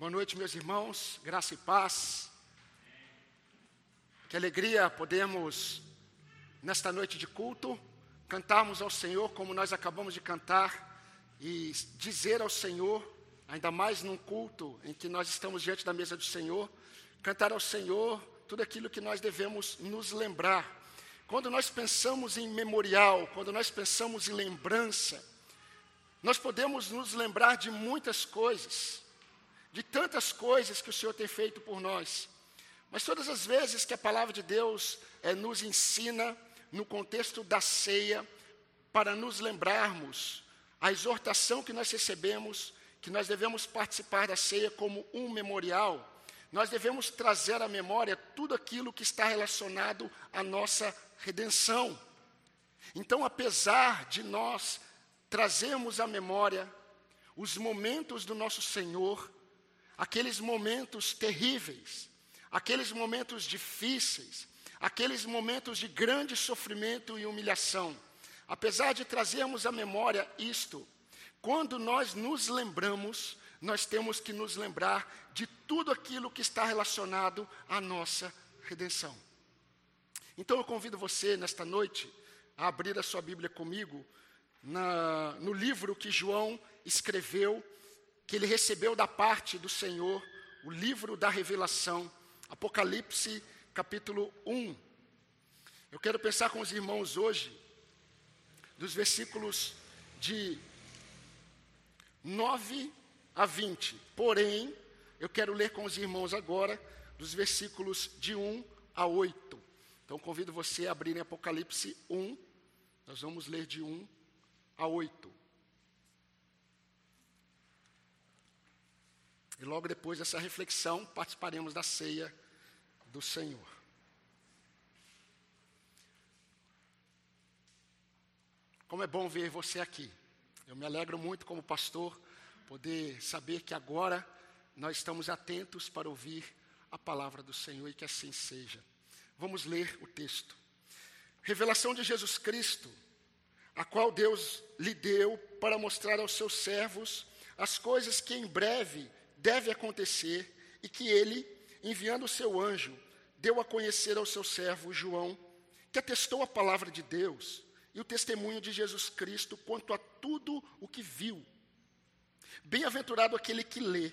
Boa noite, meus irmãos, graça e paz. Que alegria podemos, nesta noite de culto, cantarmos ao Senhor como nós acabamos de cantar e dizer ao Senhor, ainda mais num culto em que nós estamos diante da mesa do Senhor, cantar ao Senhor tudo aquilo que nós devemos nos lembrar. Quando nós pensamos em memorial, quando nós pensamos em lembrança, nós podemos nos lembrar de muitas coisas de tantas coisas que o Senhor tem feito por nós. Mas todas as vezes que a palavra de Deus é, nos ensina, no contexto da ceia, para nos lembrarmos a exortação que nós recebemos, que nós devemos participar da ceia como um memorial, nós devemos trazer à memória tudo aquilo que está relacionado à nossa redenção. Então, apesar de nós trazermos à memória os momentos do nosso Senhor, aqueles momentos terríveis, aqueles momentos difíceis, aqueles momentos de grande sofrimento e humilhação. Apesar de trazermos à memória isto, quando nós nos lembramos, nós temos que nos lembrar de tudo aquilo que está relacionado à nossa redenção. Então eu convido você nesta noite a abrir a sua Bíblia comigo na, no livro que João escreveu que ele recebeu da parte do Senhor, o livro da revelação, Apocalipse capítulo 1. Eu quero pensar com os irmãos hoje, dos versículos de 9 a 20. Porém, eu quero ler com os irmãos agora, dos versículos de 1 a 8. Então, convido você a abrir em Apocalipse 1. Nós vamos ler de 1 a 8. E logo depois dessa reflexão, participaremos da ceia do Senhor. Como é bom ver você aqui. Eu me alegro muito como pastor poder saber que agora nós estamos atentos para ouvir a palavra do Senhor e que assim seja. Vamos ler o texto. Revelação de Jesus Cristo, a qual Deus lhe deu para mostrar aos seus servos as coisas que em breve deve acontecer e que ele, enviando o seu anjo, deu a conhecer ao seu servo João, que atestou a palavra de Deus e o testemunho de Jesus Cristo quanto a tudo o que viu. Bem-aventurado aquele que lê,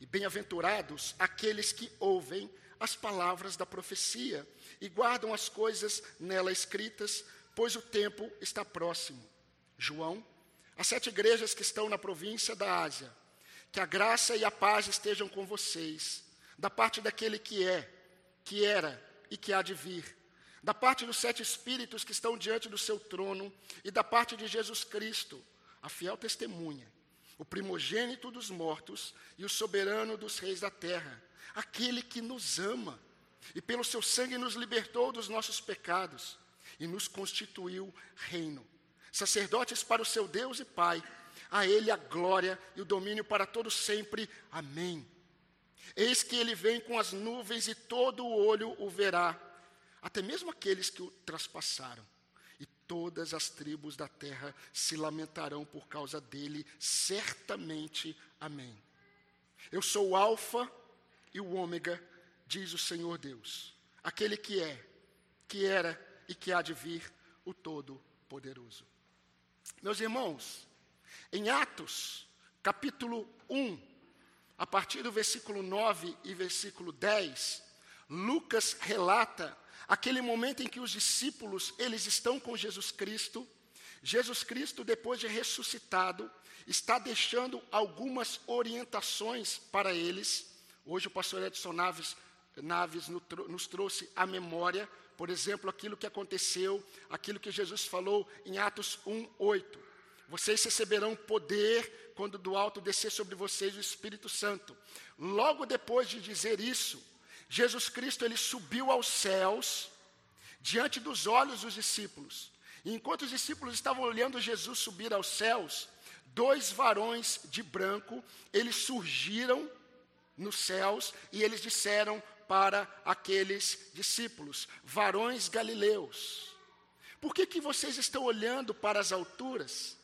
e bem-aventurados aqueles que ouvem as palavras da profecia e guardam as coisas nela escritas, pois o tempo está próximo. João, as sete igrejas que estão na província da Ásia, que a graça e a paz estejam com vocês, da parte daquele que é, que era e que há de vir, da parte dos sete espíritos que estão diante do seu trono e da parte de Jesus Cristo, a fiel testemunha, o primogênito dos mortos e o soberano dos reis da terra, aquele que nos ama e pelo seu sangue nos libertou dos nossos pecados e nos constituiu reino, sacerdotes para o seu Deus e Pai a Ele a glória e o domínio para todos sempre. Amém. Eis que ele vem com as nuvens e todo o olho o verá, até mesmo aqueles que o traspassaram. E todas as tribos da terra se lamentarão por causa dele, certamente. Amém. Eu sou o Alfa e o Ômega, diz o Senhor Deus, aquele que é, que era e que há de vir, o Todo-Poderoso. Meus irmãos, em Atos, capítulo 1, a partir do versículo 9 e versículo 10, Lucas relata aquele momento em que os discípulos, eles estão com Jesus Cristo. Jesus Cristo, depois de ressuscitado, está deixando algumas orientações para eles. Hoje o pastor Edson Naves, Naves nos trouxe a memória, por exemplo, aquilo que aconteceu, aquilo que Jesus falou em Atos 1, 8. Vocês receberão poder quando do alto descer sobre vocês o Espírito Santo. Logo depois de dizer isso, Jesus Cristo ele subiu aos céus diante dos olhos dos discípulos. E enquanto os discípulos estavam olhando Jesus subir aos céus, dois varões de branco, eles surgiram nos céus e eles disseram para aqueles discípulos, varões galileus, por que, que vocês estão olhando para as alturas?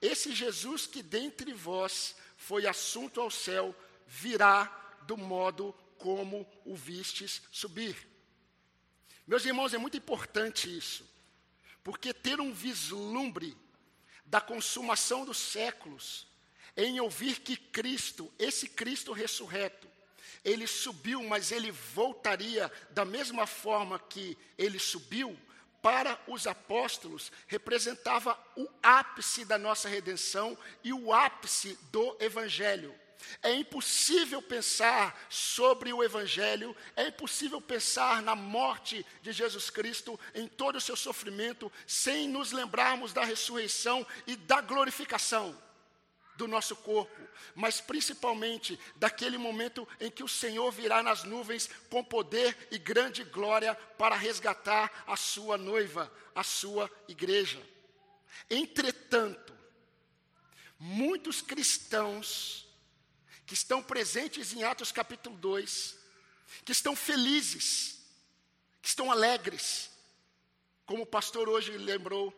Esse Jesus que dentre vós foi assunto ao céu, virá do modo como o vistes subir. Meus irmãos, é muito importante isso, porque ter um vislumbre da consumação dos séculos em ouvir que Cristo, esse Cristo ressurreto, ele subiu, mas ele voltaria da mesma forma que ele subiu, para os apóstolos, representava o ápice da nossa redenção e o ápice do Evangelho. É impossível pensar sobre o Evangelho, é impossível pensar na morte de Jesus Cristo, em todo o seu sofrimento, sem nos lembrarmos da ressurreição e da glorificação do nosso corpo, mas principalmente daquele momento em que o Senhor virá nas nuvens com poder e grande glória para resgatar a sua noiva, a sua igreja. Entretanto, muitos cristãos que estão presentes em Atos capítulo 2, que estão felizes, que estão alegres, como o pastor hoje lembrou,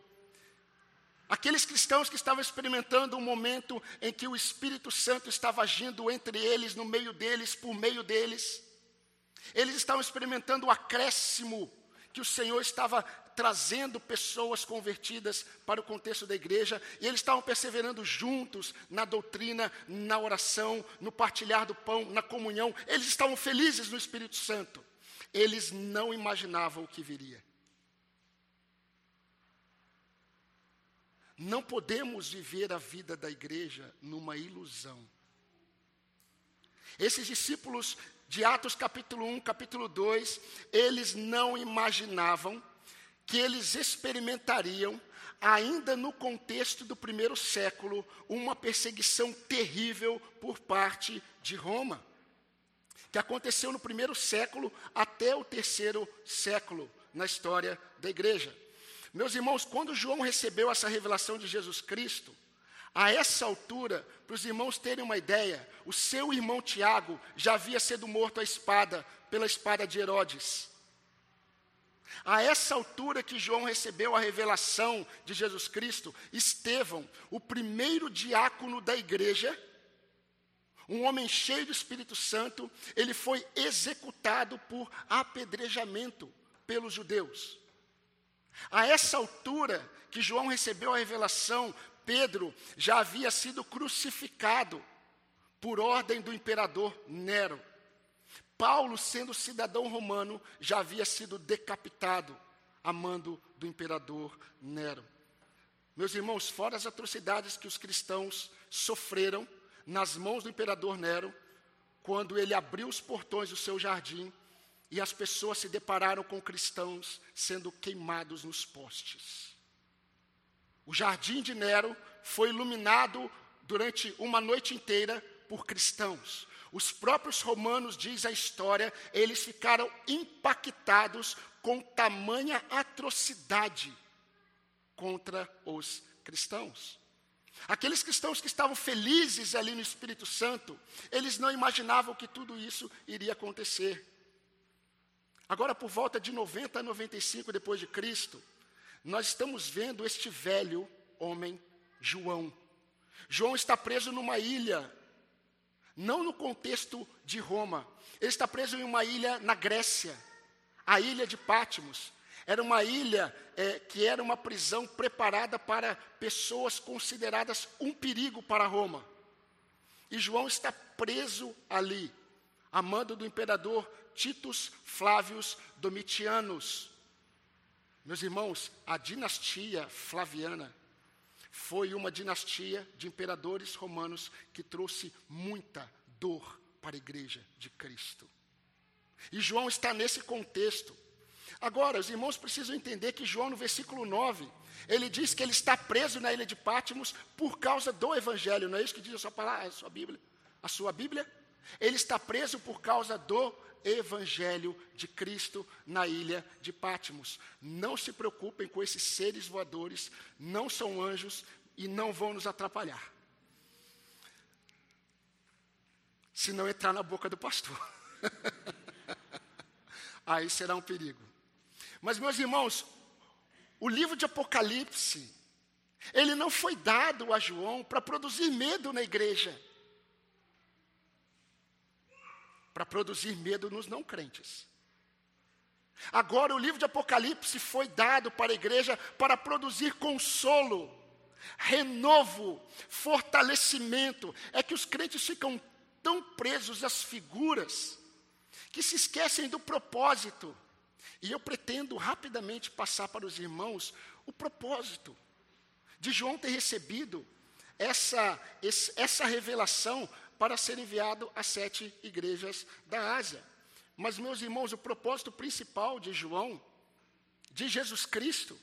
Aqueles cristãos que estavam experimentando um momento em que o Espírito Santo estava agindo entre eles, no meio deles, por meio deles. Eles estavam experimentando o acréscimo que o Senhor estava trazendo pessoas convertidas para o contexto da igreja, e eles estavam perseverando juntos na doutrina, na oração, no partilhar do pão, na comunhão. Eles estavam felizes no Espírito Santo. Eles não imaginavam o que viria. Não podemos viver a vida da igreja numa ilusão. Esses discípulos de Atos capítulo 1, capítulo 2, eles não imaginavam que eles experimentariam, ainda no contexto do primeiro século, uma perseguição terrível por parte de Roma, que aconteceu no primeiro século até o terceiro século na história da igreja. Meus irmãos, quando João recebeu essa revelação de Jesus Cristo, a essa altura, para os irmãos terem uma ideia, o seu irmão Tiago já havia sido morto à espada, pela espada de Herodes. A essa altura que João recebeu a revelação de Jesus Cristo, Estevão, o primeiro diácono da igreja, um homem cheio do Espírito Santo, ele foi executado por apedrejamento pelos judeus. A essa altura que João recebeu a revelação, Pedro já havia sido crucificado por ordem do imperador Nero. Paulo, sendo cidadão romano, já havia sido decapitado a mando do imperador Nero. Meus irmãos, fora as atrocidades que os cristãos sofreram nas mãos do imperador Nero, quando ele abriu os portões do seu jardim e as pessoas se depararam com cristãos sendo queimados nos postes. O jardim de Nero foi iluminado durante uma noite inteira por cristãos. Os próprios romanos, diz a história, eles ficaram impactados com tamanha atrocidade contra os cristãos. Aqueles cristãos que estavam felizes ali no Espírito Santo, eles não imaginavam que tudo isso iria acontecer. Agora, por volta de 90 a 95 depois de Cristo, nós estamos vendo este velho homem, João. João está preso numa ilha, não no contexto de Roma. Ele está preso em uma ilha na Grécia, a ilha de Pátimos. Era uma ilha é, que era uma prisão preparada para pessoas consideradas um perigo para Roma. E João está preso ali, a mando do imperador Titus Flávios Domitianos. Meus irmãos, a dinastia flaviana foi uma dinastia de imperadores romanos que trouxe muita dor para a igreja de Cristo. E João está nesse contexto. Agora, os irmãos precisam entender que João, no versículo 9, ele diz que ele está preso na ilha de Pátimos por causa do Evangelho. Não é isso que diz a sua palavra, a sua Bíblia? A sua Bíblia? Ele está preso por causa do evangelho de Cristo na ilha de Pátimos. Não se preocupem com esses seres voadores, não são anjos e não vão nos atrapalhar. Se não entrar na boca do pastor. Aí será um perigo. Mas, meus irmãos, o livro de Apocalipse, ele não foi dado a João para produzir medo na igreja. Para produzir medo nos não crentes. Agora, o livro de Apocalipse foi dado para a igreja para produzir consolo, renovo, fortalecimento. É que os crentes ficam tão presos às figuras que se esquecem do propósito. E eu pretendo rapidamente passar para os irmãos o propósito de João ter recebido essa, essa revelação para ser enviado às sete igrejas da Ásia. Mas, meus irmãos, o propósito principal de João, de Jesus Cristo,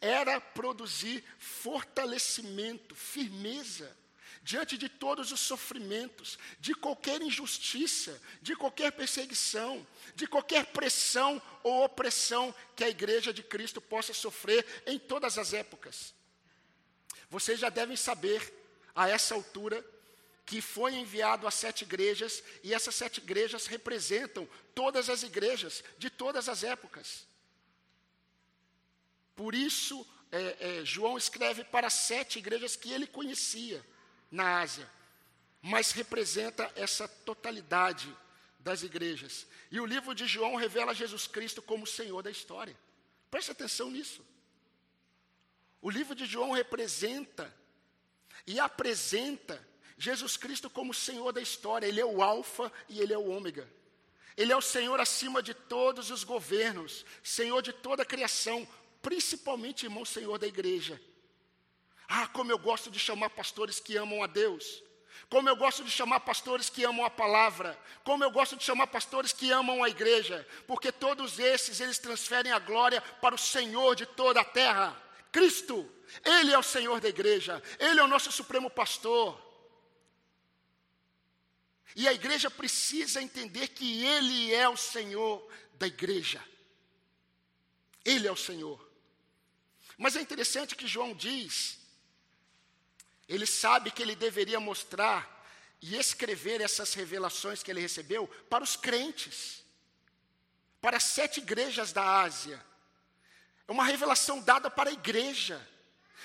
era produzir fortalecimento, firmeza, diante de todos os sofrimentos, de qualquer injustiça, de qualquer perseguição, de qualquer pressão ou opressão que a igreja de Cristo possa sofrer em todas as épocas. Vocês já devem saber, a essa altura, que foi enviado a sete igrejas, e essas sete igrejas representam todas as igrejas de todas as épocas. Por isso, é, é, João escreve para sete igrejas que ele conhecia na Ásia, mas representa essa totalidade das igrejas. E o livro de João revela Jesus Cristo como Senhor da história. Preste atenção nisso. O livro de João representa e apresenta Jesus Cristo como Senhor da história, Ele é o Alfa e Ele é o Ômega. Ele é o Senhor acima de todos os governos, Senhor de toda a criação, principalmente, irmão, Senhor da igreja. Ah, como eu gosto de chamar pastores que amam a Deus. Como eu gosto de chamar pastores que amam a palavra, como eu gosto de chamar pastores que amam a igreja, porque todos esses eles transferem a glória para o Senhor de toda a terra, Cristo. Ele é o Senhor da igreja, ele é o nosso supremo pastor. E a igreja precisa entender que Ele é o Senhor da igreja. Ele é o Senhor. Mas é interessante que João diz, ele sabe que ele deveria mostrar e escrever essas revelações que ele recebeu para os crentes, para as sete igrejas da Ásia. É uma revelação dada para a igreja,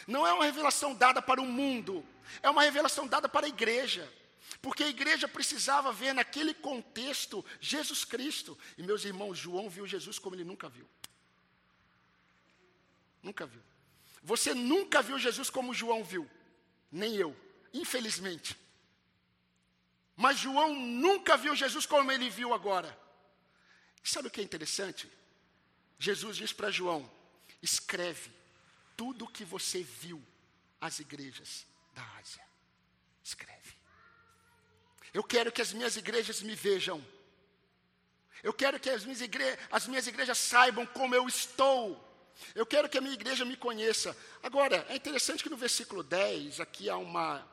não é uma revelação dada para o mundo, é uma revelação dada para a igreja. Porque a igreja precisava ver naquele contexto Jesus Cristo. E meus irmãos, João viu Jesus como ele nunca viu. Nunca viu. Você nunca viu Jesus como João viu. Nem eu, infelizmente. Mas João nunca viu Jesus como ele viu agora. E sabe o que é interessante? Jesus diz para João: escreve tudo o que você viu às igrejas da Ásia. Escreve. Eu quero que as minhas igrejas me vejam. Eu quero que as minhas, igre as minhas igrejas saibam como eu estou. Eu quero que a minha igreja me conheça. Agora, é interessante que no versículo 10, aqui há, uma,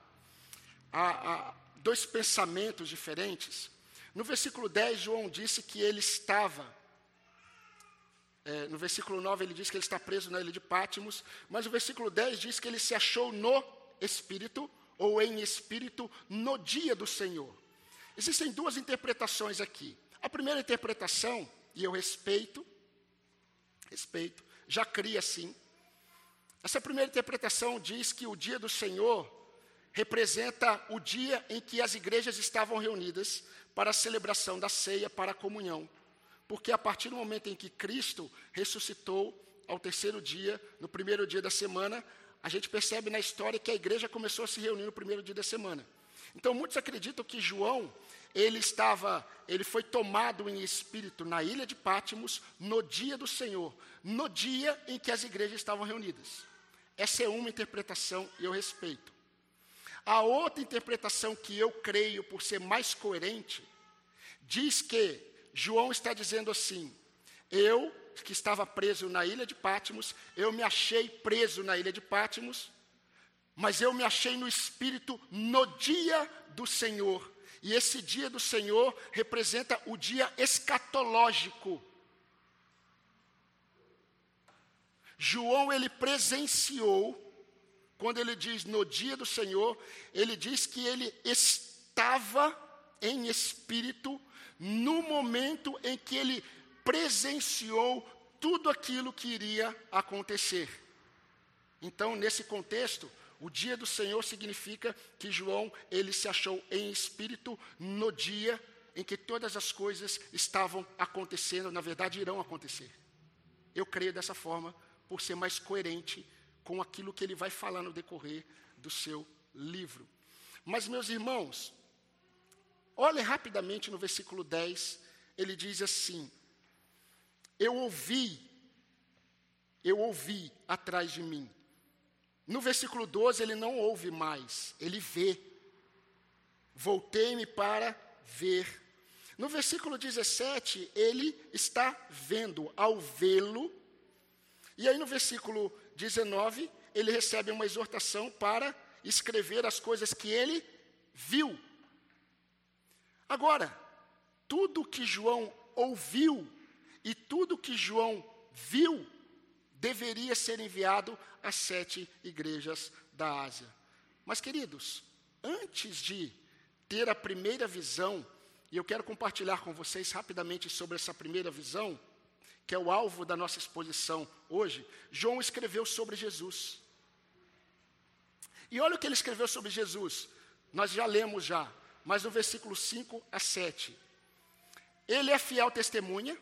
há, há dois pensamentos diferentes. No versículo 10, João disse que ele estava. É, no versículo 9, ele diz que ele está preso na ilha de Pátimos. Mas o versículo 10 diz que ele se achou no Espírito ou em espírito no dia do Senhor. Existem duas interpretações aqui. A primeira interpretação, e eu respeito, respeito, já cria assim. Essa primeira interpretação diz que o dia do Senhor representa o dia em que as igrejas estavam reunidas para a celebração da ceia, para a comunhão. Porque a partir do momento em que Cristo ressuscitou ao terceiro dia, no primeiro dia da semana, a gente percebe na história que a igreja começou a se reunir no primeiro dia da semana. Então muitos acreditam que João, ele estava, ele foi tomado em espírito na ilha de Pátimos no dia do Senhor, no dia em que as igrejas estavam reunidas. Essa é uma interpretação e eu respeito. A outra interpretação que eu creio por ser mais coerente diz que João está dizendo assim: eu que estava preso na ilha de Pátimos, eu me achei preso na ilha de Pátimos, mas eu me achei no Espírito no dia do Senhor. E esse dia do Senhor representa o dia escatológico. João ele presenciou, quando ele diz no dia do Senhor, ele diz que ele estava em espírito no momento em que ele presenciou tudo aquilo que iria acontecer. Então, nesse contexto, o dia do Senhor significa que João, ele se achou em espírito no dia em que todas as coisas estavam acontecendo, na verdade irão acontecer. Eu creio dessa forma, por ser mais coerente com aquilo que ele vai falar no decorrer do seu livro. Mas, meus irmãos, olhe rapidamente no versículo 10, ele diz assim: Eu ouvi, eu ouvi atrás de mim. No versículo 12, ele não ouve mais, ele vê. Voltei-me para ver. No versículo 17, ele está vendo, ao vê-lo. E aí no versículo 19, ele recebe uma exortação para escrever as coisas que ele viu. Agora, tudo que João ouviu e tudo que João viu deveria ser enviado às sete igrejas da Ásia. Mas, queridos, antes de ter a primeira visão, e eu quero compartilhar com vocês rapidamente sobre essa primeira visão, que é o alvo da nossa exposição hoje, João escreveu sobre Jesus. E olha o que ele escreveu sobre Jesus. Nós já lemos já, mas no versículo 5 a 7. Ele é fiel testemunha,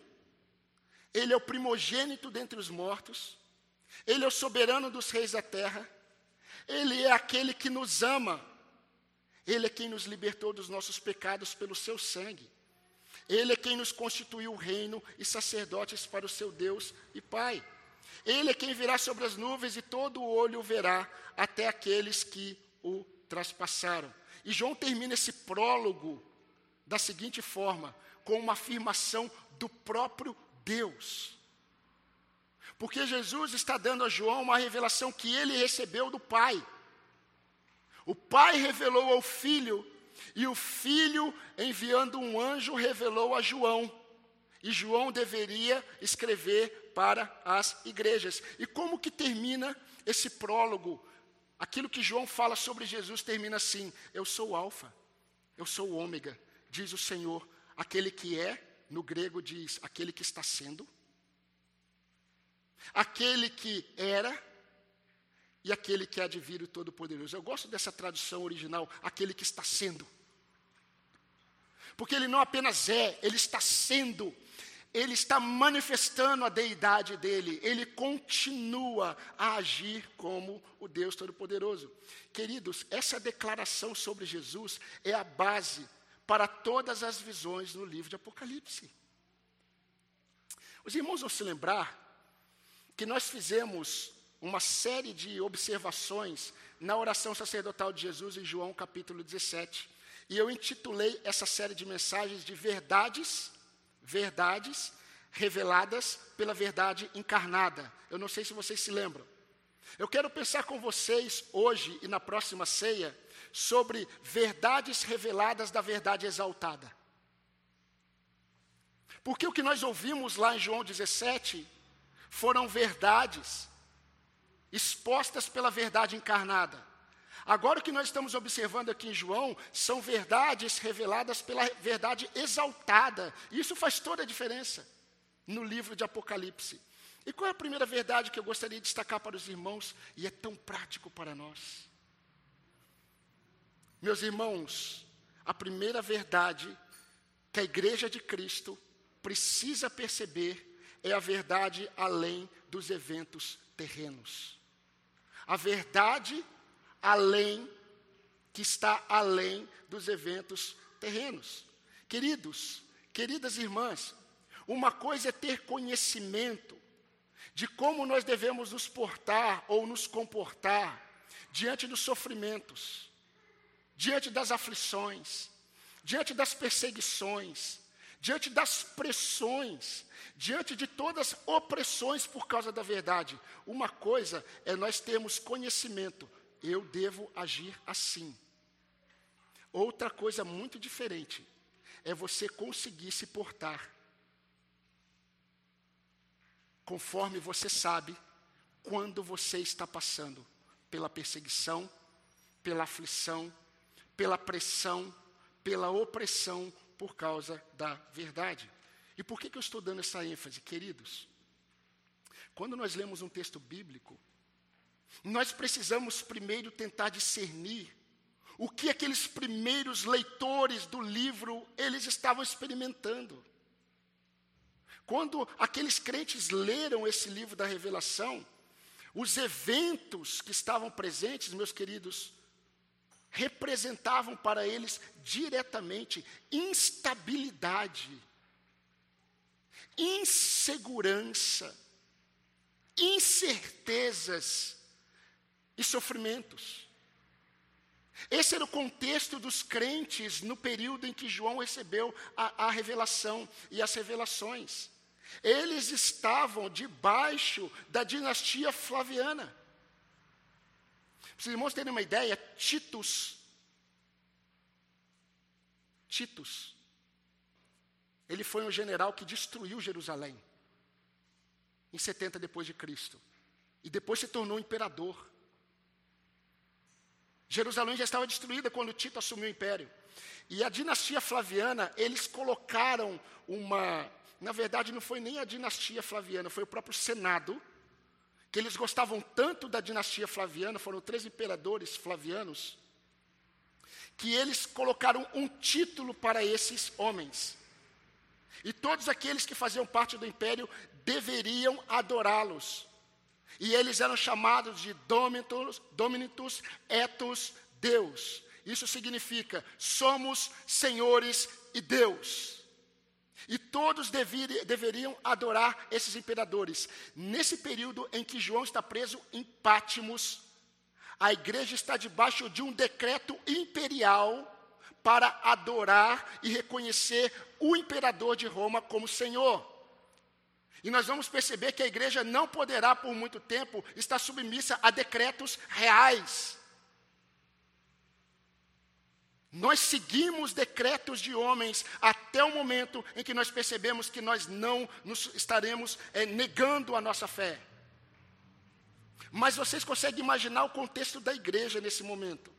ele é o primogênito dentre os mortos, ele é o soberano dos reis da terra, ele é aquele que nos ama, ele é quem nos libertou dos nossos pecados pelo seu sangue. Ele é quem nos constituiu reino e sacerdotes para o seu Deus e Pai. Ele é quem virá sobre as nuvens e todo o olho o verá, até aqueles que o traspassaram. E João termina esse prólogo da seguinte forma: com uma afirmação do próprio Deus. Porque Jesus está dando a João uma revelação que ele recebeu do Pai. O Pai revelou ao Filho, e o Filho, enviando um anjo, revelou a João. E João deveria escrever para as igrejas. E como que termina esse prólogo? Aquilo que João fala sobre Jesus termina assim: Eu sou o Alfa, eu sou o Ômega, diz o Senhor, aquele que é, no grego diz, aquele que está sendo, aquele que era e aquele que há de vir o Todo-Poderoso. Eu gosto dessa tradução original, aquele que está sendo. Porque ele não apenas é, ele está sendo, ele está manifestando a deidade dele, ele continua a agir como o Deus Todo-Poderoso. Queridos, essa declaração sobre Jesus é a base para todas as visões no livro de Apocalipse. Os irmãos vão se lembrar que nós fizemos uma série de observações na oração sacerdotal de Jesus em João capítulo 17. E eu intitulei essa série de mensagens de verdades, verdades reveladas pela verdade encarnada. Eu não sei se vocês se lembram. Eu quero pensar com vocês hoje e na próxima ceia sobre verdades reveladas da verdade exaltada. Porque o que nós ouvimos lá em João 17 foram verdades expostas pela verdade encarnada. Agora o que nós estamos observando aqui em João são verdades reveladas pela verdade exaltada. Isso faz toda a diferença no livro de Apocalipse. E qual é a primeira verdade que eu gostaria de destacar para os irmãos e é tão prático para nós? Meus irmãos, a primeira verdade que a igreja de Cristo precisa perceber é a verdade além dos eventos terrenos. A verdade além, que está além dos eventos terrenos. Queridos, queridas irmãs, uma coisa é ter conhecimento de como nós devemos nos portar ou nos comportar diante dos sofrimentos, diante das aflições, diante das perseguições, diante das pressões, diante de todas as opressões por causa da verdade. Uma coisa é nós termos conhecimento, eu devo agir assim. Outra coisa muito diferente é você conseguir se portar conforme você sabe quando você está passando pela perseguição, pela aflição, pela pressão, pela opressão por causa da verdade. E por que, que eu estou dando essa ênfase, queridos? Quando nós lemos um texto bíblico, nós precisamos primeiro tentar discernir o que aqueles primeiros leitores do livro eles estavam experimentando. Quando aqueles crentes leram esse livro da revelação, os eventos que estavam presentes, meus queridos, representavam para eles diretamente instabilidade, insegurança, incertezas e sofrimentos. Esse era o contexto dos crentes no período em que João recebeu a, a revelação e as revelações. Eles estavam debaixo da dinastia flaviana. Para os irmãos terem uma ideia, Titus, Titus, ele foi um general que destruiu Jerusalém em 70 depois de Cristo. E depois se tornou imperador. Jerusalém já estava destruída quando Tito assumiu o império. E a dinastia flaviana, eles colocaram uma. Na verdade, não foi nem a dinastia flaviana, foi o próprio Senado, que eles gostavam tanto da dinastia flaviana, foram três imperadores flavianos, que eles colocaram um título para esses homens. E todos aqueles que faziam parte do império deveriam adorá-los. E eles eram chamados de Domitus, Dominicus etus Deus. Isso significa somos senhores e Deus. E todos deveri, deveriam adorar esses imperadores. Nesse período em que João está preso em Pátimos, a igreja está debaixo de um decreto imperial para adorar e reconhecer o imperador de Roma como Senhor. E nós vamos perceber que a igreja não poderá, por muito tempo, estar submissa a decretos reais. Nós seguimos decretos de homens até o momento em que nós percebemos que nós não nos estaremos é, negando a nossa fé. Mas vocês conseguem imaginar o contexto da igreja nesse momento.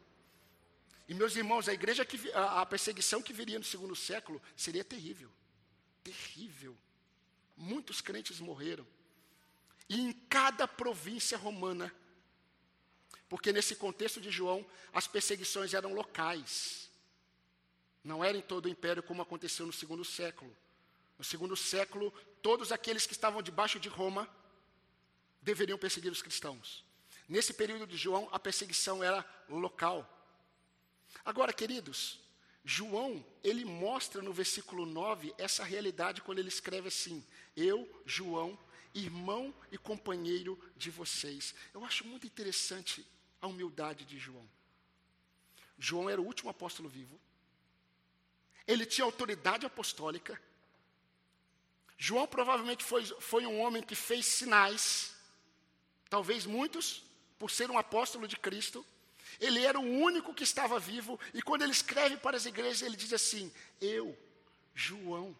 E meus irmãos, a igreja que a, a perseguição que viria no segundo século seria terrível. Terrível. Muitos crentes morreram. E em cada província romana, porque nesse contexto de João, as perseguições eram locais. Não era em todo o império como aconteceu no segundo século. No segundo século, todos aqueles que estavam debaixo de Roma deveriam perseguir os cristãos. Nesse período de João, a perseguição era local. Agora, queridos, João, ele mostra no versículo 9 essa realidade quando ele escreve assim: Eu, João, irmão e companheiro de vocês. Eu acho muito interessante a humildade de João. João era o último apóstolo vivo. Ele tinha autoridade apostólica. João provavelmente foi, foi um homem que fez sinais, talvez muitos, por ser um apóstolo de Cristo. Ele era o único que estava vivo, e quando ele escreve para as igrejas, ele diz assim: Eu, João,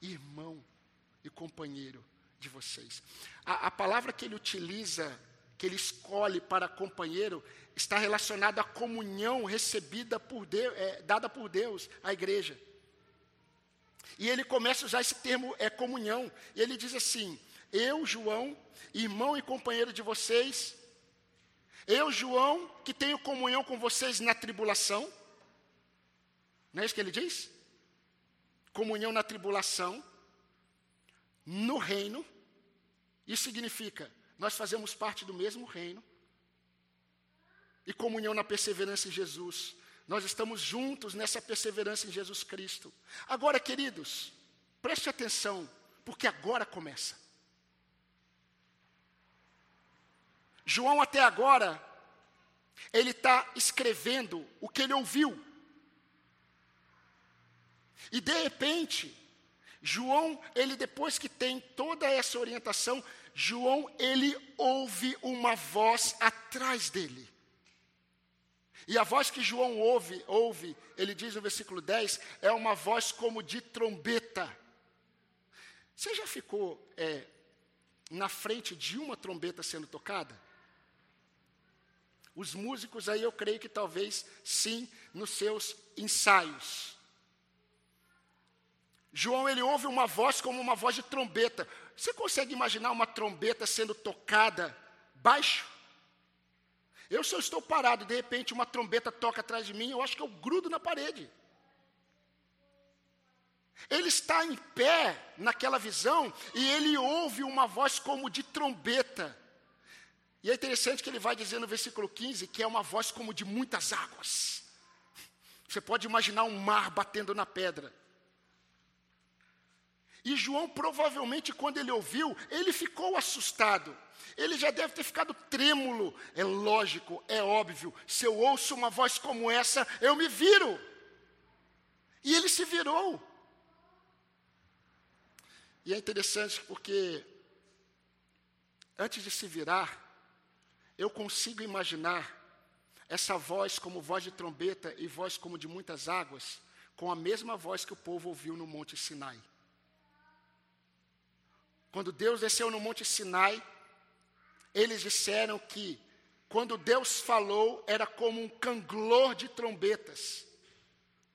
irmão e companheiro de vocês. A, a palavra que ele utiliza, que ele escolhe para companheiro, está relacionada à comunhão recebida por Deus, é, dada por Deus à igreja. E ele começa a usar esse termo é comunhão. E ele diz assim: Eu, João, irmão e companheiro de vocês, eu, João, que tenho comunhão com vocês na tribulação. Não é isso que ele diz? Comunhão na tribulação, no reino. Isso significa, nós fazemos parte do mesmo reino. E comunhão na perseverança em Jesus. Nós estamos juntos nessa perseverança em Jesus Cristo. Agora, queridos, preste atenção, porque agora começa. João, até agora, ele está escrevendo o que ele ouviu. E de repente, João, ele depois que tem toda essa orientação, João, ele ouve uma voz atrás dele. E a voz que João ouve, ouve, ele diz no versículo 10, é uma voz como de trombeta. Você já ficou é, na frente de uma trombeta sendo tocada? Os músicos aí eu creio que talvez sim, nos seus ensaios. João ele ouve uma voz como uma voz de trombeta. Você consegue imaginar uma trombeta sendo tocada baixo? Eu, eu estou parado e de repente uma trombeta toca atrás de mim, eu acho que eu grudo na parede. Ele está em pé naquela visão e ele ouve uma voz como de trombeta. E é interessante que ele vai dizer no versículo 15 que é uma voz como de muitas águas. Você pode imaginar um mar batendo na pedra. E João, provavelmente, quando ele ouviu, ele ficou assustado. Ele já deve ter ficado trêmulo. É lógico, é óbvio. Se eu ouço uma voz como essa, eu me viro. E ele se virou. E é interessante porque, antes de se virar, eu consigo imaginar essa voz como voz de trombeta e voz como de muitas águas, com a mesma voz que o povo ouviu no Monte Sinai. Quando Deus desceu no Monte Sinai, eles disseram que quando Deus falou era como um canglor de trombetas,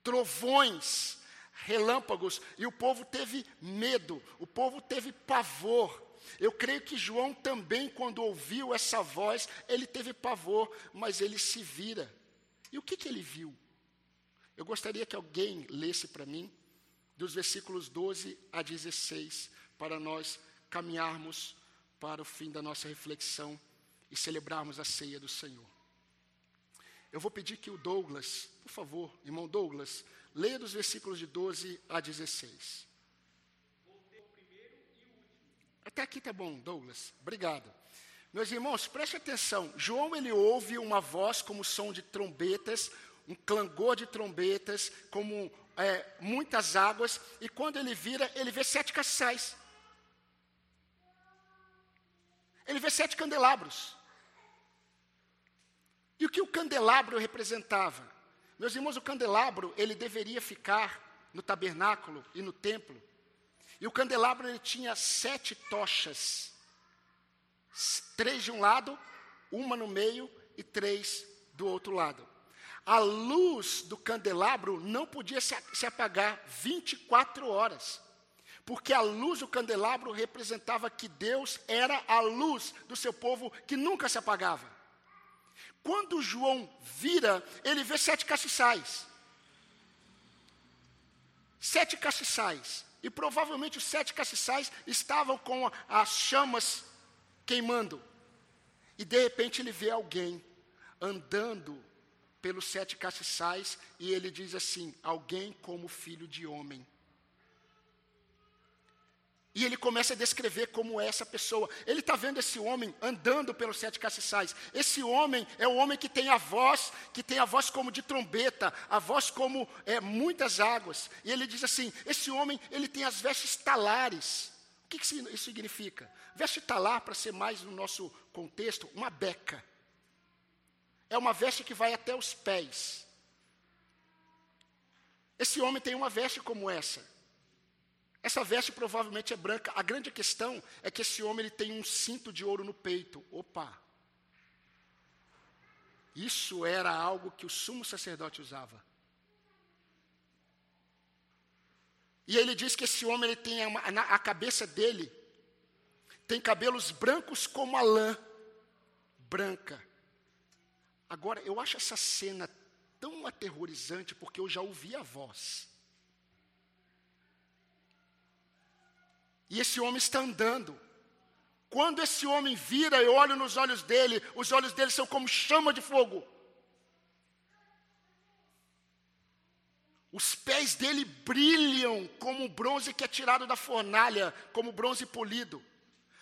trovões, relâmpagos, e o povo teve medo, o povo teve pavor. Eu creio que João também, quando ouviu essa voz, ele teve pavor, mas ele se vira. E o que, que ele viu? Eu gostaria que alguém lesse para mim, dos versículos 12 a 16, para nós caminharmos para o fim da nossa reflexão e celebrarmos a ceia do Senhor. Eu vou pedir que o Douglas, por favor, irmão Douglas, leia dos versículos de 12 a 16. Até aqui tá bom, Douglas. Obrigado. Meus irmãos, preste atenção. João ele ouve uma voz como som de trombetas, um clangor de trombetas, como é, muitas águas, e quando ele vira, ele vê sete caçais. Ele vê sete candelabros. E o que o candelabro representava? Meus irmãos, o candelabro, ele deveria ficar no tabernáculo e no templo. E o candelabro, ele tinha sete tochas. Três de um lado, uma no meio e três do outro lado. A luz do candelabro não podia se, apagar 24 horas porque a luz do candelabro representava que Deus era a luz do seu povo que nunca se apagava. Quando João vira, ele vê sete castiçais. Sete castiçais. E provavelmente os sete castiçais estavam com as chamas queimando. E de repente ele vê alguém andando pelos sete castiçais e ele diz assim: Alguém como filho de homem. E ele começa a descrever como é essa pessoa. Ele está vendo esse homem andando pelos sete castiçais. Esse homem é o homem que tem a voz, que tem a voz como de trombeta, a voz como é, muitas águas. E ele diz assim: esse homem ele tem as vestes talares. O que, que isso significa? Veste talar, para ser mais no nosso contexto, uma beca. É uma veste que vai até os pés. Esse homem tem uma veste como essa. Essa veste provavelmente é branca. A grande questão é que esse homem ele tem um cinto de ouro no peito. Opa! Isso era algo que o sumo sacerdote usava. E ele diz que esse homem ele tem uma, a cabeça dele tem cabelos brancos como a lã branca. Agora, eu acho essa cena tão aterrorizante porque eu já ouvi a voz. E esse homem está andando. Quando esse homem vira, eu olho nos olhos dele, os olhos dele são como chama de fogo. Os pés dele brilham como bronze que é tirado da fornalha, como bronze polido.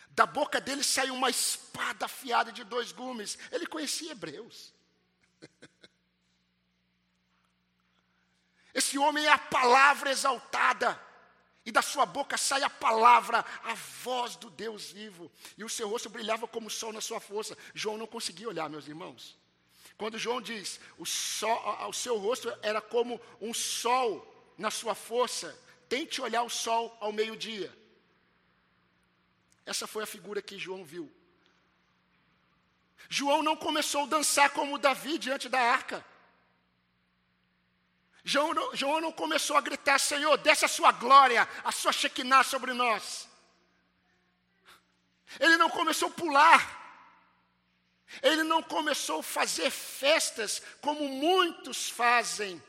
Da boca dele sai uma espada afiada de dois gumes. Ele conhecia hebreus. Esse homem é a palavra exaltada e da sua boca sai a palavra, a voz do Deus vivo. E o seu rosto brilhava como o sol na sua força. João não conseguia olhar, meus irmãos. Quando João diz, o, sol, o seu rosto era como um sol na sua força, tente olhar o sol ao meio-dia. Essa foi a figura que João viu. João não começou a dançar como Davi diante da arca. João não, João não começou a gritar, Senhor, desce a sua glória, a sua Shekinah sobre nós. Ele não começou a pular. Ele não começou a fazer festas como muitos fazem.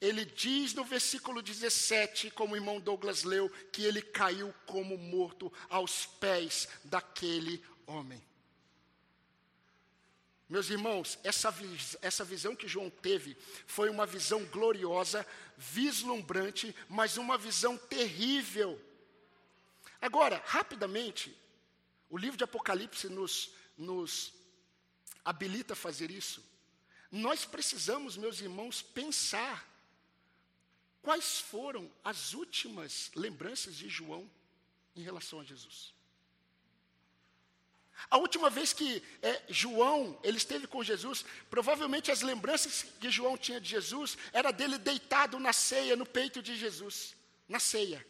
Ele diz no versículo 17, como o irmão Douglas leu, que ele caiu como morto aos pés daquele homem. Meus irmãos, essa, essa visão que João teve foi uma visão gloriosa, vislumbrante, mas uma visão terrível. Agora, rapidamente, o livro de Apocalipse nos, nos habilita a fazer isso. Nós precisamos, meus irmãos, pensar quais foram as últimas lembranças de João em relação a Jesus. A última vez que é, João ele esteve com Jesus, provavelmente as lembranças que João tinha de Jesus era dele deitado na ceia, no peito de Jesus, na ceia.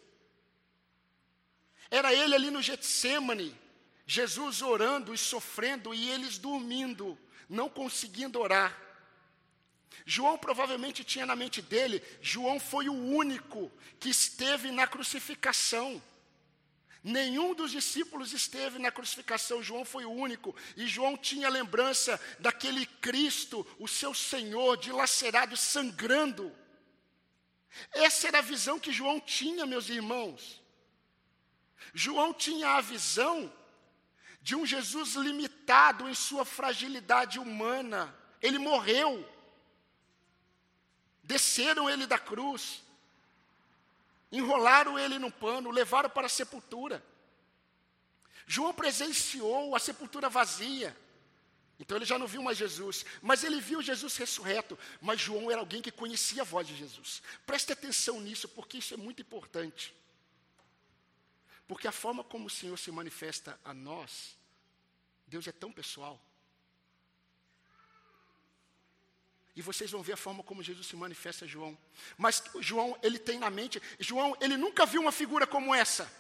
Era ele ali no Getsemane, Jesus orando e sofrendo e eles dormindo, não conseguindo orar. João provavelmente tinha na mente dele, João foi o único que esteve na crucificação. Nenhum dos discípulos esteve na crucificação, João foi o único, e João tinha lembrança daquele Cristo, o seu Senhor, dilacerado, sangrando. Essa era a visão que João tinha, meus irmãos. João tinha a visão de um Jesus limitado em sua fragilidade humana. Ele morreu. Desceram ele da cruz. Enrolaram ele num pano, levaram para a sepultura. João presenciou a sepultura vazia. Então ele já não viu mais Jesus, mas ele viu Jesus ressurreto. Mas João era alguém que conhecia a voz de Jesus. Preste atenção nisso, porque isso é muito importante. Porque a forma como o Senhor se manifesta a nós, Deus é tão pessoal. E vocês vão ver a forma como Jesus se manifesta a João. Mas João, ele tem na mente, João, ele nunca viu uma figura como essa.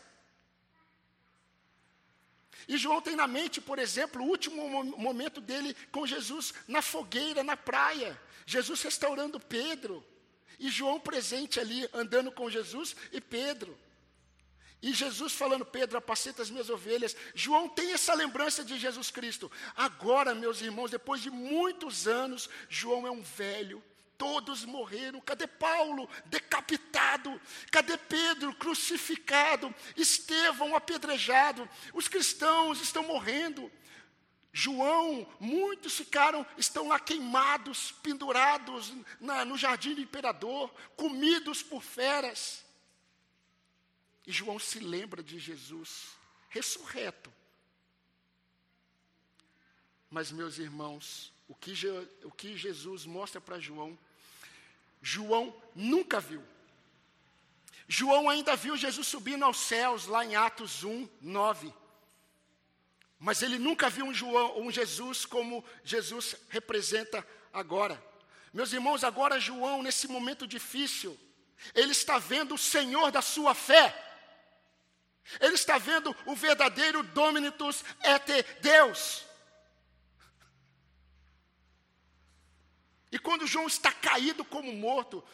E João tem na mente, por exemplo, o último momento dele com Jesus na fogueira, na praia. Jesus restaurando Pedro. E João presente ali, andando com Jesus e Pedro. E Jesus falando, Pedro, apacenta as minhas ovelhas. João tem essa lembrança de Jesus Cristo. Agora, meus irmãos, depois de muitos anos, João é um velho. Todos morreram. Cadê Paulo? Decapitado. Cadê Pedro? Crucificado. Estevão apedrejado. Os cristãos estão morrendo. João, muitos ficaram, estão lá queimados, pendurados na, no jardim do imperador, comidos por feras. E João se lembra de Jesus ressurreto. Mas, meus irmãos, o que, o que Jesus mostra para João, João nunca viu. João ainda viu Jesus subindo aos céus, lá em Atos 1, 9. Mas ele nunca viu um, João, um Jesus como Jesus representa agora. Meus irmãos, agora João, nesse momento difícil, ele está vendo o Senhor da sua fé. Ele está vendo o verdadeiro Dominus et Deus. E quando João está caído como morto,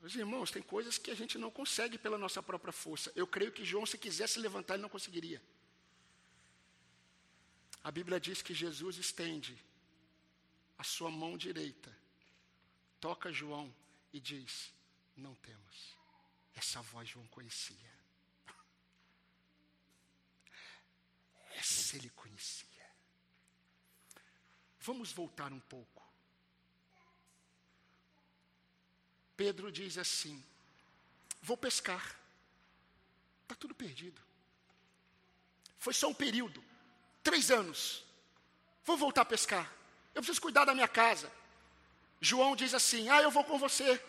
meus irmãos, tem coisas que a gente não consegue pela nossa própria força. Eu creio que João, se quisesse levantar, ele não conseguiria. A Bíblia diz que Jesus estende a sua mão direita, toca João e diz: Não temas. Essa voz João conhecia. Essa ele conhecia. Vamos voltar um pouco. Pedro diz assim: Vou pescar. Está tudo perdido. Foi só um período três anos. Vou voltar a pescar. Eu preciso cuidar da minha casa. João diz assim: Ah, eu vou com você.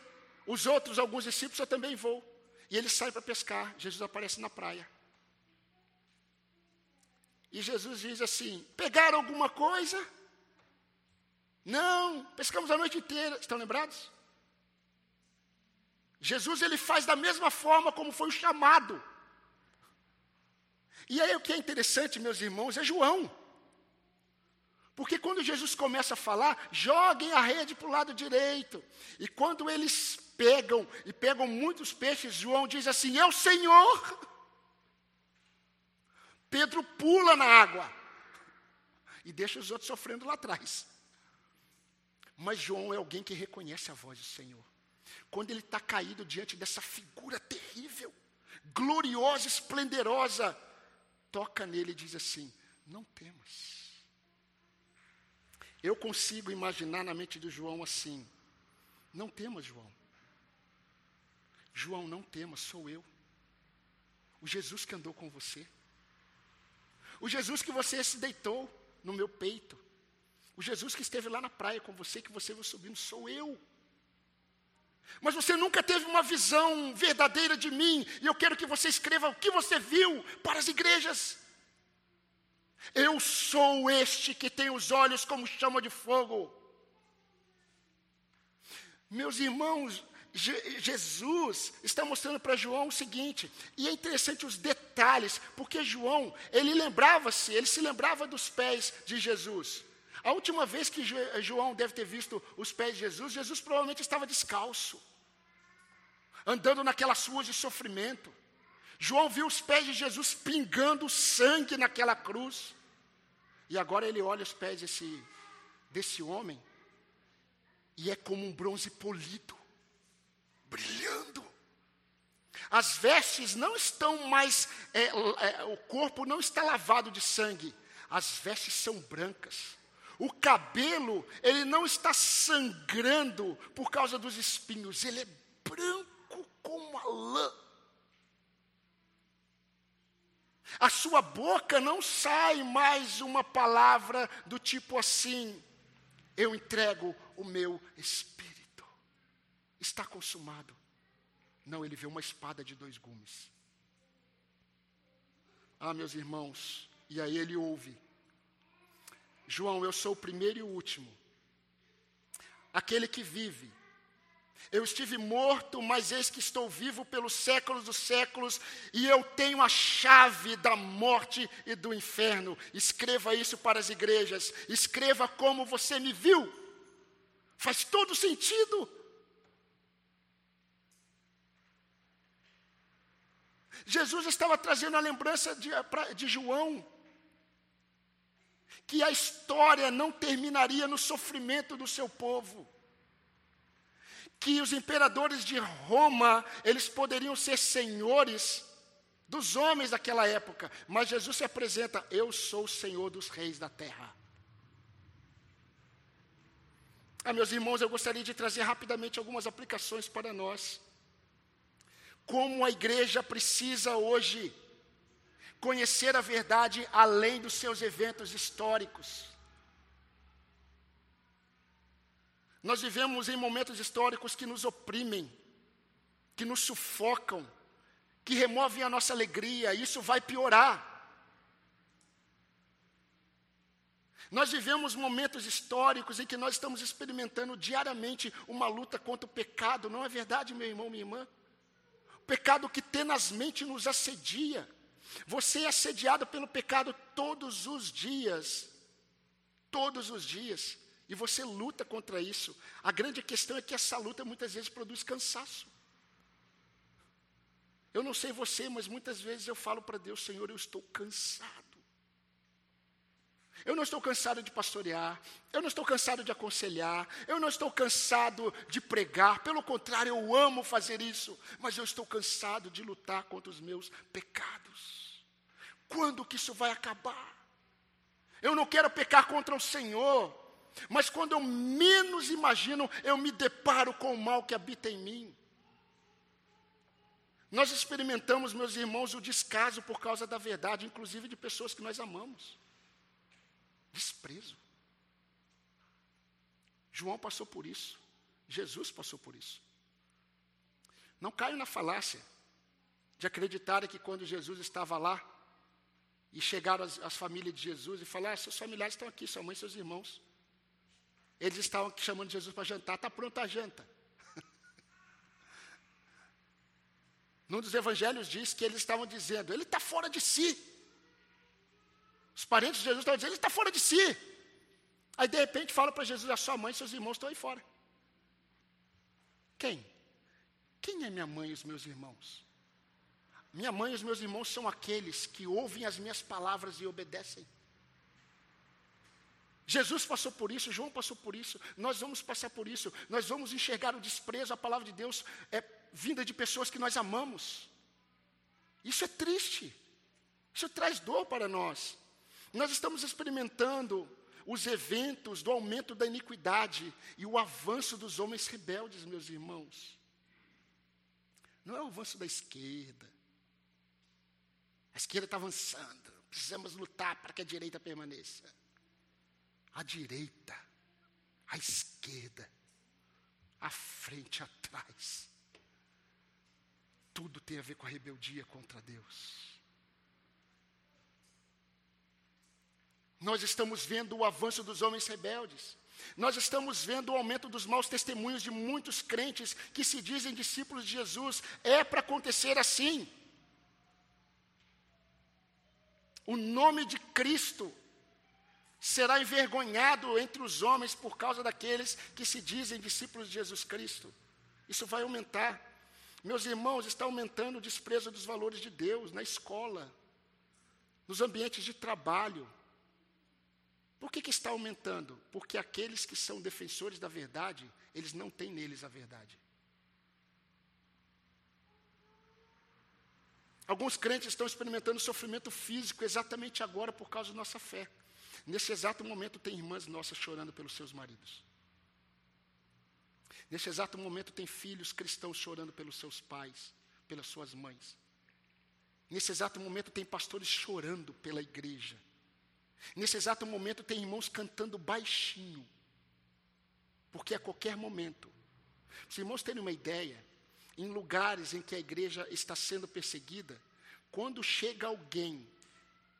Os outros, alguns discípulos, eu também vou. E ele sai para pescar. Jesus aparece na praia. E Jesus diz assim: pegaram alguma coisa? Não, pescamos a noite inteira. Estão lembrados? Jesus ele faz da mesma forma como foi o chamado. E aí o que é interessante, meus irmãos, é João. Porque quando Jesus começa a falar, joguem a rede para o lado direito. E quando eles pegam, e pegam muitos peixes, João diz assim: É o Senhor. Pedro pula na água. e deixa os outros sofrendo lá atrás. Mas João é alguém que reconhece a voz do Senhor. Quando ele está caído diante dessa figura terrível, gloriosa, esplendorosa, toca nele e diz assim: Não temas. Eu consigo imaginar na mente de João assim: Não temas, João. João, não temas, sou eu. O Jesus que andou com você. O Jesus que você se deitou no meu peito. O Jesus que esteve lá na praia com você, que você viu subindo, sou eu. Mas você nunca teve uma visão verdadeira de mim, e eu quero que você escreva o que você viu para as igrejas. Eu sou este que tem os olhos como chama de fogo. Meus irmãos, Je Jesus está mostrando para João o seguinte, e é interessante os detalhes, porque João, ele lembrava-se, ele se lembrava dos pés de Jesus. A última vez que João deve ter visto os pés de Jesus, Jesus provavelmente estava descalço, andando naquelas ruas de sofrimento. João viu os pés de Jesus pingando sangue naquela cruz. E agora ele olha os pés desse, desse homem, e é como um bronze polido brilhando. As vestes não estão mais, é, é, o corpo não está lavado de sangue, as vestes são brancas. O cabelo, ele não está sangrando por causa dos espinhos, ele é branco como a lã. A sua boca não sai mais uma palavra do tipo assim: eu entrego o meu espírito está consumado. Não, ele vê uma espada de dois gumes. Ah, meus irmãos, e aí ele ouve: João, eu sou o primeiro e o último, aquele que vive. Eu estive morto, mas eis que estou vivo pelos séculos dos séculos, e eu tenho a chave da morte e do inferno. Escreva isso para as igrejas, escreva como você me viu. Faz todo sentido. Jesus estava trazendo a lembrança de, de João, que a história não terminaria no sofrimento do seu povo, que os imperadores de Roma, eles poderiam ser senhores dos homens daquela época, mas Jesus se apresenta: Eu sou o Senhor dos reis da terra. Ah, meus irmãos, eu gostaria de trazer rapidamente algumas aplicações para nós como a igreja precisa hoje conhecer a verdade além dos seus eventos históricos. Nós vivemos em momentos históricos que nos oprimem, que nos sufocam, que removem a nossa alegria, e isso vai piorar. Nós vivemos momentos históricos em que nós estamos experimentando diariamente uma luta contra o pecado, não é verdade, meu irmão, minha irmã? pecado que tenazmente nos assedia. Você é assediado pelo pecado todos os dias. Todos os dias. E você luta contra isso. A grande questão é que essa luta muitas vezes produz cansaço. Eu não sei você, mas muitas vezes eu falo para Deus, Senhor, eu estou cansado. Eu não estou cansado de pastorear, eu não estou cansado de aconselhar, eu não estou cansado de pregar, pelo contrário, eu amo fazer isso, mas eu estou cansado de lutar contra os meus pecados. Quando que isso vai acabar? Eu não quero pecar contra o Senhor, mas quando eu menos imagino, eu me deparo com o mal que habita em mim. Nós experimentamos, meus irmãos, o descaso por causa da verdade, inclusive de pessoas que nós amamos desprezo. João passou por isso. Jesus passou por isso. Não caio na falácia de acreditar que quando Jesus estava lá e chegaram as, as famílias de Jesus e falaram: ah, seus familiares estão aqui, sua mãe e seus irmãos. Eles estavam chamando Jesus para jantar, está pronta a janta. Num dos evangelhos diz que eles estavam dizendo: ele está fora de si. Os parentes de Jesus estavam dizendo, ele está fora de si. Aí de repente fala para Jesus, a sua mãe e seus irmãos estão aí fora. Quem? Quem é minha mãe e os meus irmãos? Minha mãe e os meus irmãos são aqueles que ouvem as minhas palavras e obedecem. Jesus passou por isso, João passou por isso, nós vamos passar por isso, nós vamos enxergar o desprezo à palavra de Deus é, vinda de pessoas que nós amamos. Isso é triste, isso traz dor para nós. Nós estamos experimentando os eventos do aumento da iniquidade e o avanço dos homens rebeldes, meus irmãos. Não é o avanço da esquerda. A esquerda está avançando, precisamos lutar para que a direita permaneça à direita, à esquerda, à frente, atrás. Tudo tem a ver com a rebeldia contra Deus. Nós estamos vendo o avanço dos homens rebeldes. Nós estamos vendo o aumento dos maus testemunhos de muitos crentes que se dizem discípulos de Jesus. É para acontecer assim. O nome de Cristo será envergonhado entre os homens por causa daqueles que se dizem discípulos de Jesus Cristo. Isso vai aumentar. Meus irmãos, está aumentando o desprezo dos valores de Deus na escola, nos ambientes de trabalho. Por que, que está aumentando? Porque aqueles que são defensores da verdade, eles não têm neles a verdade. Alguns crentes estão experimentando sofrimento físico exatamente agora por causa da nossa fé. Nesse exato momento, tem irmãs nossas chorando pelos seus maridos. Nesse exato momento, tem filhos cristãos chorando pelos seus pais, pelas suas mães. Nesse exato momento, tem pastores chorando pela igreja. Nesse exato momento, tem irmãos cantando baixinho. Porque a qualquer momento, os irmãos terem uma ideia, em lugares em que a igreja está sendo perseguida, quando chega alguém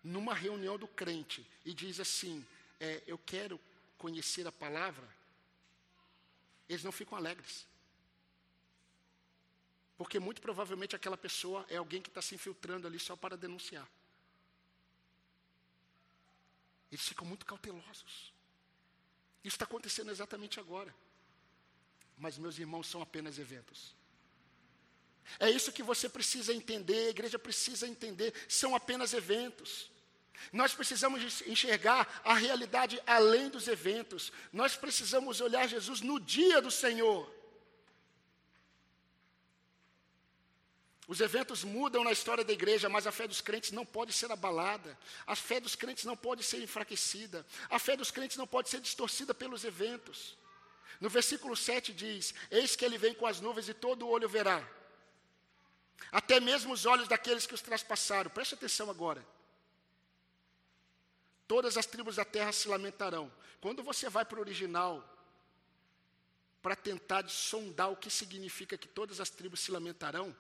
numa reunião do crente e diz assim: é, Eu quero conhecer a palavra, eles não ficam alegres. Porque muito provavelmente aquela pessoa é alguém que está se infiltrando ali só para denunciar. Eles ficam muito cautelosos. Isso está acontecendo exatamente agora. Mas, meus irmãos, são apenas eventos. É isso que você precisa entender, a igreja precisa entender, são apenas eventos. Nós precisamos enxergar a realidade além dos eventos. Nós precisamos olhar Jesus no dia do Senhor. Os eventos mudam na história da igreja, mas a fé dos crentes não pode ser abalada. A fé dos crentes não pode ser enfraquecida. A fé dos crentes não pode ser distorcida pelos eventos. No versículo 7 diz: Eis que ele vem com as nuvens e todo o olho verá. Até mesmo os olhos daqueles que os traspassaram. Preste atenção agora todas as tribos da terra se lamentarão. Quando você vai para o original, para tentar sondar o que significa que todas as tribos se lamentarão,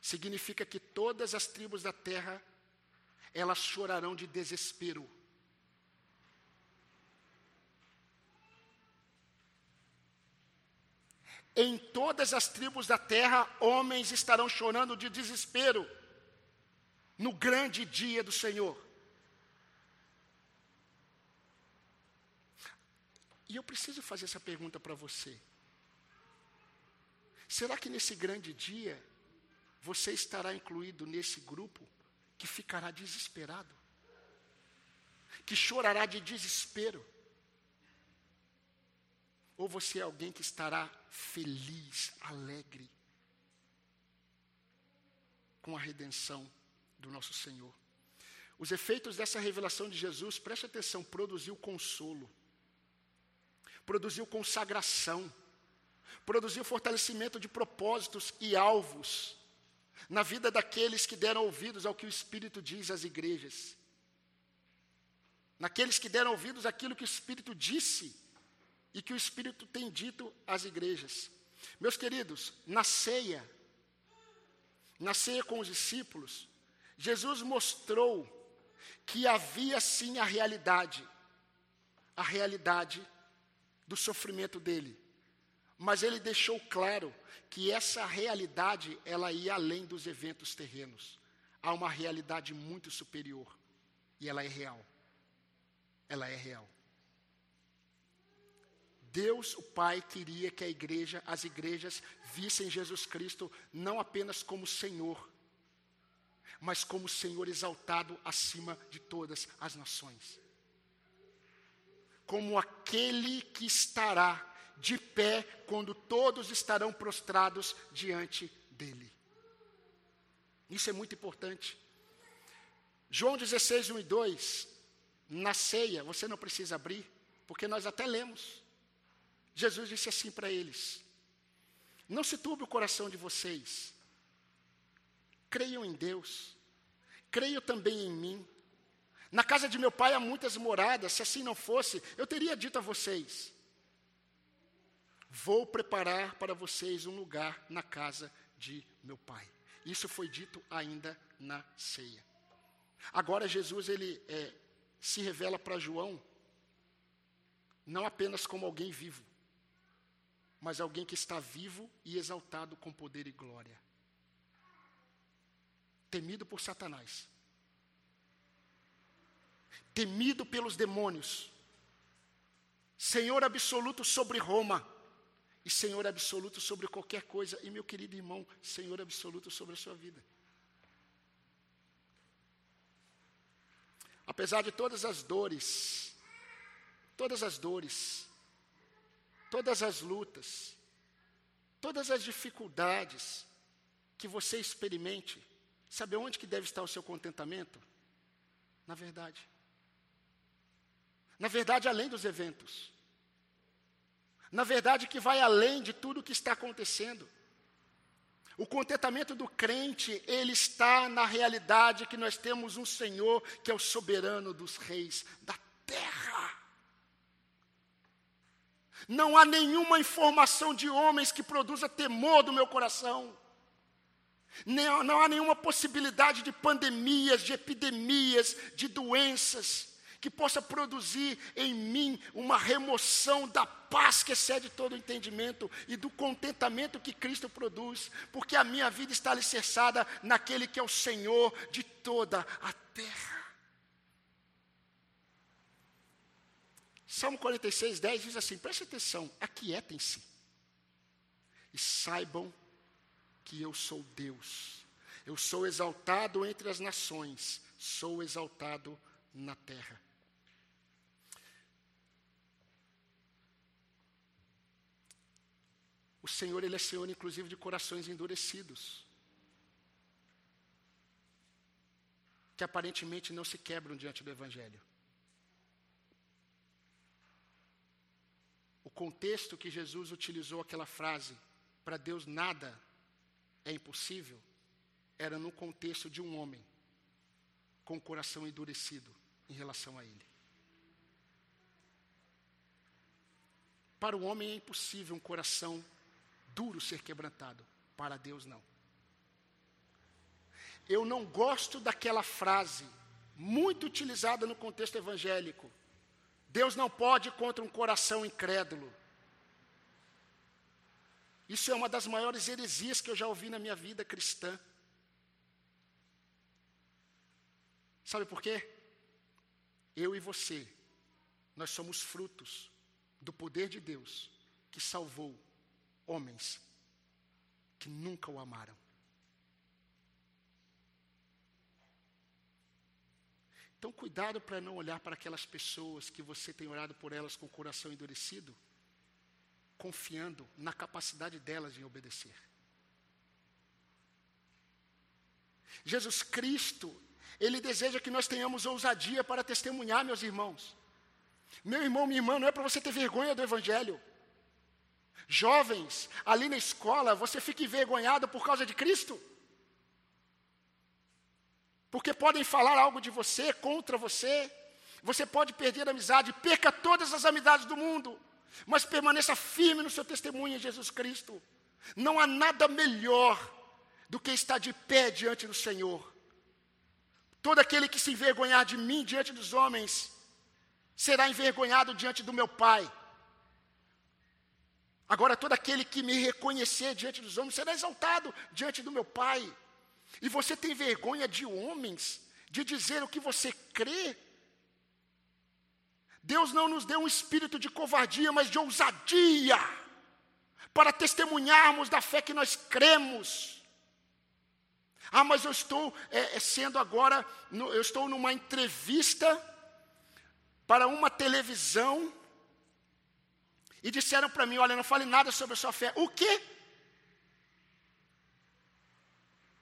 significa que todas as tribos da terra elas chorarão de desespero. Em todas as tribos da terra, homens estarão chorando de desespero no grande dia do Senhor. E eu preciso fazer essa pergunta para você. Será que nesse grande dia você estará incluído nesse grupo que ficará desesperado? Que chorará de desespero? Ou você é alguém que estará feliz, alegre com a redenção do nosso Senhor? Os efeitos dessa revelação de Jesus, preste atenção, produziu consolo produziu consagração, produziu fortalecimento de propósitos e alvos na vida daqueles que deram ouvidos ao que o Espírito diz às igrejas. Naqueles que deram ouvidos àquilo que o Espírito disse e que o Espírito tem dito às igrejas. Meus queridos, na ceia, na ceia com os discípulos, Jesus mostrou que havia sim a realidade, a realidade do sofrimento dele. Mas ele deixou claro que essa realidade, ela ia além dos eventos terrenos. Há uma realidade muito superior. E ela é real. Ela é real. Deus, o Pai, queria que a igreja, as igrejas, vissem Jesus Cristo não apenas como Senhor, mas como Senhor exaltado acima de todas as nações. como aquele que estará de pé quando todos estarão prostrados diante dele. Isso é muito importante. João 16, 1 e 2, na ceia, você não precisa abrir, porque nós até lemos. Jesus disse assim para eles: Não se turbe o coração de vocês, creiam em Deus, creiam também em mim. Na casa de meu pai há muitas moradas, se assim não fosse, eu teria dito a vocês: Vou preparar para vocês um lugar na casa de meu pai. Isso foi dito ainda na ceia. Agora Jesus ele é, se revela para João não apenas como alguém vivo, mas alguém que está vivo e exaltado com poder e glória. Temido por Satanás. Temido pelos demônios. Senhor absoluto sobre Roma. E Senhor absoluto sobre qualquer coisa. E meu querido irmão, Senhor absoluto sobre a sua vida. Apesar de todas as dores, todas as dores, todas as lutas, todas as dificuldades que você experimente, sabe onde que deve estar o seu contentamento? Na verdade. Na verdade, além dos eventos. Na verdade, que vai além de tudo o que está acontecendo. O contentamento do crente, ele está na realidade que nós temos um Senhor que é o soberano dos reis da terra. Não há nenhuma informação de homens que produza temor do meu coração. Não, não há nenhuma possibilidade de pandemias, de epidemias, de doenças que possa produzir em mim uma remoção da paz que excede todo o entendimento e do contentamento que Cristo produz, porque a minha vida está alicerçada naquele que é o Senhor de toda a terra. Salmo 46, 10 diz assim: preste atenção, aquietem-se e saibam que eu sou Deus. Eu sou exaltado entre as nações, sou exaltado na terra. O Senhor, Ele é Senhor, inclusive, de corações endurecidos. Que aparentemente não se quebram diante do Evangelho. Contexto que Jesus utilizou aquela frase, para Deus nada é impossível, era no contexto de um homem com o coração endurecido em relação a Ele. Para o homem é impossível um coração duro ser quebrantado. Para Deus, não. Eu não gosto daquela frase, muito utilizada no contexto evangélico. Deus não pode contra um coração incrédulo. Isso é uma das maiores heresias que eu já ouvi na minha vida cristã. Sabe por quê? Eu e você, nós somos frutos do poder de Deus que salvou homens que nunca o amaram. Então, cuidado para não olhar para aquelas pessoas que você tem orado por elas com o coração endurecido, confiando na capacidade delas em obedecer. Jesus Cristo, Ele deseja que nós tenhamos ousadia para testemunhar, meus irmãos. Meu irmão, minha irmã, não é para você ter vergonha do Evangelho. Jovens, ali na escola, você fica envergonhado por causa de Cristo? Porque podem falar algo de você, contra você. Você pode perder a amizade, perca todas as amizades do mundo, mas permaneça firme no seu testemunho em Jesus Cristo. Não há nada melhor do que estar de pé diante do Senhor. Todo aquele que se envergonhar de mim diante dos homens, será envergonhado diante do meu Pai. Agora, todo aquele que me reconhecer diante dos homens será exaltado diante do meu Pai. E você tem vergonha de homens, de dizer o que você crê? Deus não nos deu um espírito de covardia, mas de ousadia, para testemunharmos da fé que nós cremos. Ah, mas eu estou é, é sendo agora, no, eu estou numa entrevista para uma televisão e disseram para mim: Olha, não fale nada sobre a sua fé. O quê?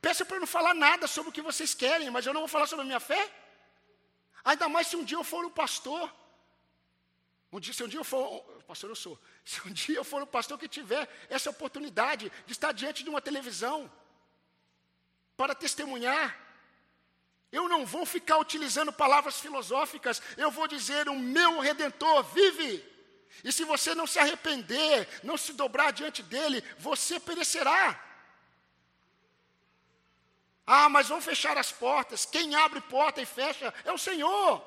Peça para eu não falar nada sobre o que vocês querem, mas eu não vou falar sobre a minha fé? Ainda mais se um dia eu for um pastor. Um dia, se um dia eu for, pastor eu sou, se um dia eu for um pastor que tiver essa oportunidade de estar diante de uma televisão para testemunhar, eu não vou ficar utilizando palavras filosóficas, eu vou dizer: o meu redentor vive. E se você não se arrepender, não se dobrar diante dele, você perecerá. Ah, mas vão fechar as portas. Quem abre porta e fecha é o Senhor.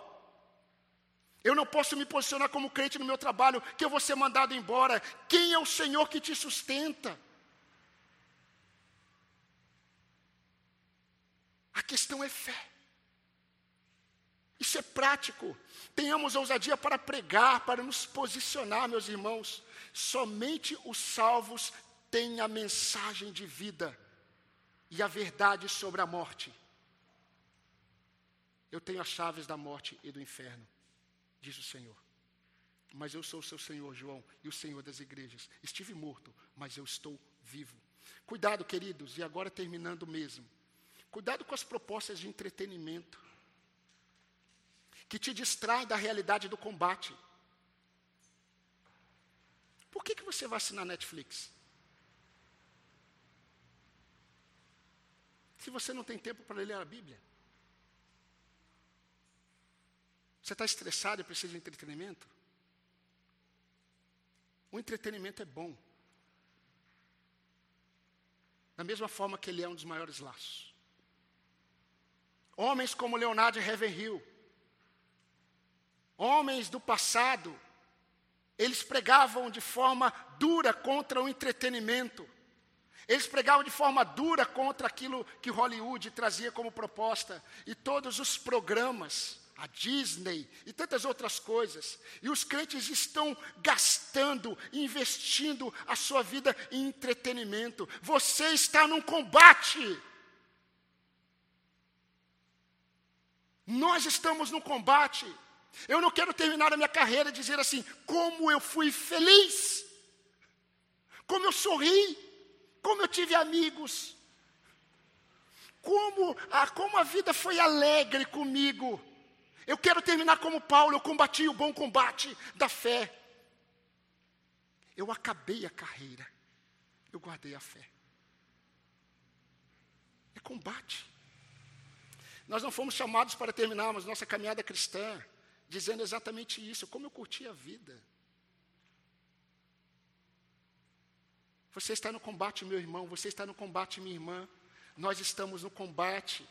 Eu não posso me posicionar como crente no meu trabalho, que eu vou ser mandado embora. Quem é o Senhor que te sustenta? A questão é fé. Isso é prático. Tenhamos ousadia para pregar, para nos posicionar, meus irmãos. Somente os salvos têm a mensagem de vida e a verdade sobre a morte. Eu tenho as chaves da morte e do inferno diz o Senhor. Mas eu sou o seu Senhor, João, e o Senhor das igrejas. Estive morto, mas eu estou vivo. Cuidado, queridos, e agora terminando mesmo. Cuidado com as propostas de entretenimento que te distraem da realidade do combate. Por que, que você vai assinar Netflix? Se você não tem tempo para ler a Bíblia. Você está estressado e precisa de entretenimento? O entretenimento é bom. Da mesma forma que ele é um dos maiores laços. Homens como Leonardo Ravenhill, homens do passado, eles pregavam de forma dura contra o entretenimento. Eles pregavam de forma dura contra aquilo que Hollywood trazia como proposta. E todos os programas a Disney e tantas outras coisas. E os crentes estão gastando, investindo a sua vida em entretenimento. Você está num combate. Nós estamos num combate. Eu não quero terminar a minha carreira e dizer assim: como eu fui feliz, como eu sorri, como eu tive amigos, como a, como a vida foi alegre comigo. Eu quero terminar como Paulo, eu combati o bom combate da fé. Eu acabei a carreira, eu guardei a fé. É combate. Nós não fomos chamados para terminarmos nossa caminhada cristã dizendo exatamente isso, como eu curti a vida. Você está no combate, meu irmão, você está no combate, minha irmã. Nós estamos no combate.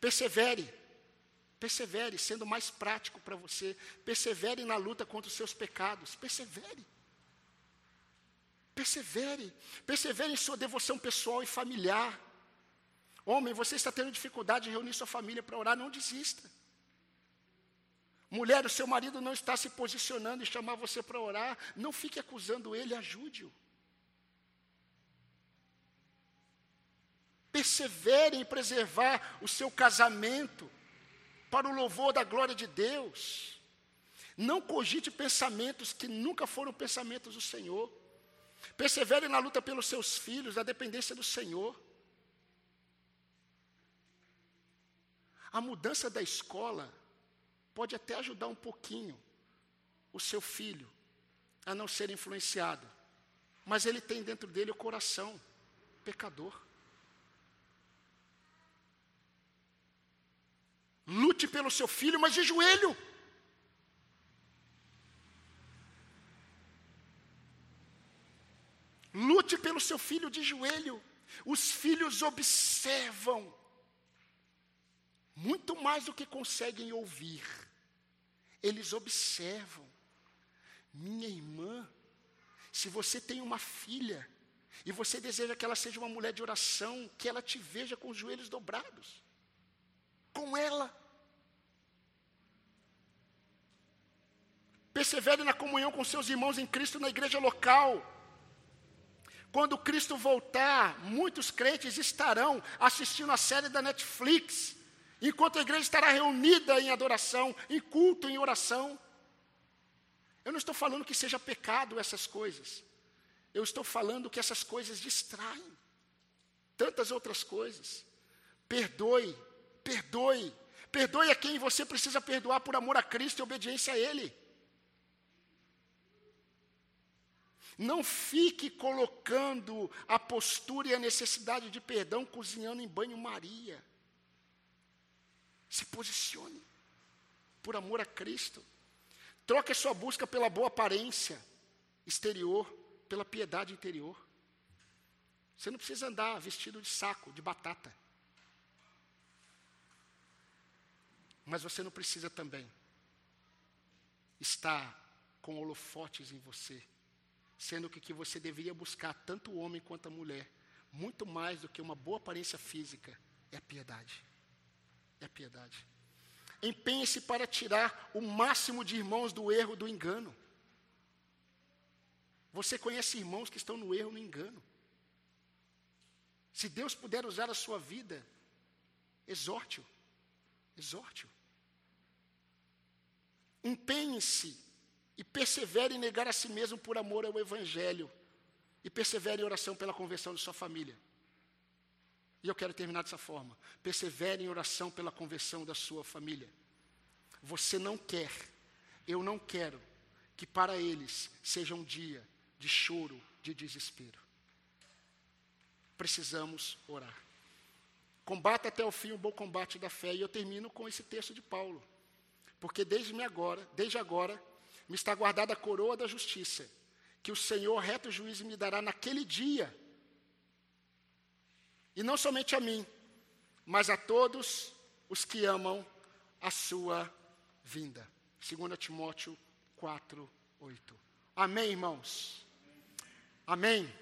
Persevere. Persevere, sendo mais prático para você. Persevere na luta contra os seus pecados. Persevere. Persevere. Persevere em sua devoção pessoal e familiar. Homem, você está tendo dificuldade de reunir sua família para orar, não desista. Mulher, o seu marido não está se posicionando e chamar você para orar, não fique acusando ele, ajude-o. Persevere em preservar o seu casamento para o louvor da glória de Deus. Não cogite pensamentos que nunca foram pensamentos do Senhor. Persevere na luta pelos seus filhos, na dependência do Senhor. A mudança da escola pode até ajudar um pouquinho o seu filho a não ser influenciado, mas ele tem dentro dele o coração pecador. Lute pelo seu filho, mas de joelho. Lute pelo seu filho de joelho. Os filhos observam muito mais do que conseguem ouvir. Eles observam. Minha irmã, se você tem uma filha e você deseja que ela seja uma mulher de oração, que ela te veja com os joelhos dobrados com ela. Persevere na comunhão com seus irmãos em Cristo na igreja local. Quando Cristo voltar, muitos crentes estarão assistindo a série da Netflix enquanto a igreja estará reunida em adoração, em culto, em oração. Eu não estou falando que seja pecado essas coisas. Eu estou falando que essas coisas distraem tantas outras coisas. Perdoe, perdoe, perdoe a quem você precisa perdoar por amor a Cristo e obediência a Ele. Não fique colocando a postura e a necessidade de perdão cozinhando em banho-maria. Se posicione por amor a Cristo. Troque a sua busca pela boa aparência exterior, pela piedade interior. Você não precisa andar vestido de saco, de batata. Mas você não precisa também estar com holofotes em você sendo que que você deveria buscar tanto o homem quanto a mulher, muito mais do que uma boa aparência física, é piedade. É piedade. Empenhe-se para tirar o máximo de irmãos do erro, do engano. Você conhece irmãos que estão no erro, no engano. Se Deus puder usar a sua vida, exorte-o. Exorte-o. Empenhe-se e persevere em negar a si mesmo por amor ao Evangelho. E persevere em oração pela conversão de sua família. E eu quero terminar dessa forma. Persevere em oração pela conversão da sua família. Você não quer, eu não quero, que para eles seja um dia de choro, de desespero. Precisamos orar. Combata até o fim o bom combate da fé. E eu termino com esse texto de Paulo. Porque desde agora, desde agora, me está guardada a coroa da justiça, que o Senhor, reto juiz, me dará naquele dia. E não somente a mim, mas a todos os que amam a sua vinda. 2 Timóteo 4, 8. Amém, irmãos? Amém.